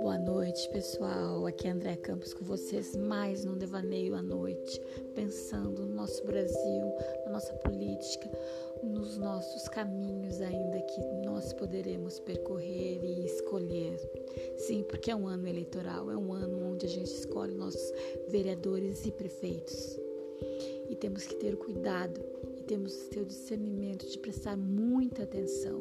Boa noite, pessoal. Aqui é André Campos com vocês, mais num devaneio à noite, pensando no nosso Brasil, na nossa política, nos nossos caminhos ainda que nós poderemos percorrer e escolher. Sim, porque é um ano eleitoral, é um ano onde a gente escolhe nossos vereadores e prefeitos. E temos que ter cuidado temos o discernimento de prestar muita atenção.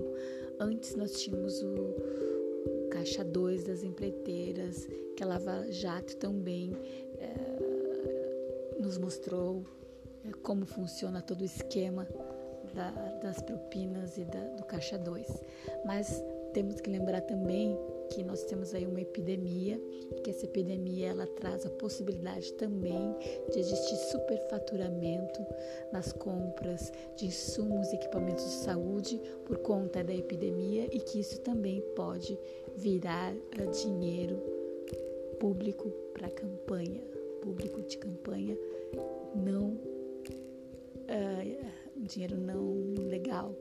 Antes nós tínhamos o caixa 2 das empreiteiras, que a Lava Jato também é, nos mostrou é, como funciona todo o esquema da, das propinas e da, do caixa 2. Mas temos que lembrar também que nós temos aí uma epidemia que essa epidemia ela traz a possibilidade também de existir superfaturamento nas compras de insumos e equipamentos de saúde por conta da epidemia e que isso também pode virar uh, dinheiro público para campanha, público de campanha não uh, dinheiro não legal,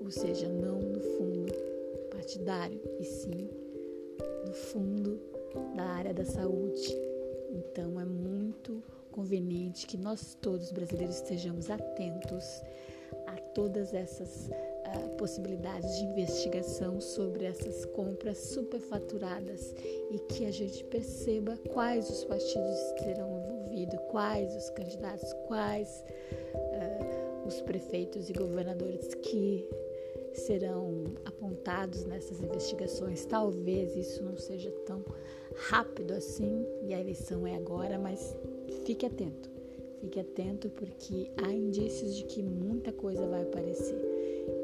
ou seja, não no fundo partidário, e sim no fundo da área da saúde. Então é muito conveniente que nós todos brasileiros estejamos atentos a todas essas uh, possibilidades de investigação sobre essas compras superfaturadas e que a gente perceba quais os partidos serão envolvidos, quais os candidatos, quais uh, os prefeitos e governadores que serão apontados nessas investigações. Talvez isso não seja tão rápido assim, e a eleição é agora, mas fique atento. Fique atento porque há indícios de que muita coisa vai aparecer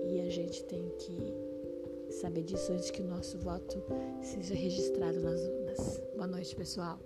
e a gente tem que saber disso antes que o nosso voto seja registrado nas urnas. Boa noite, pessoal.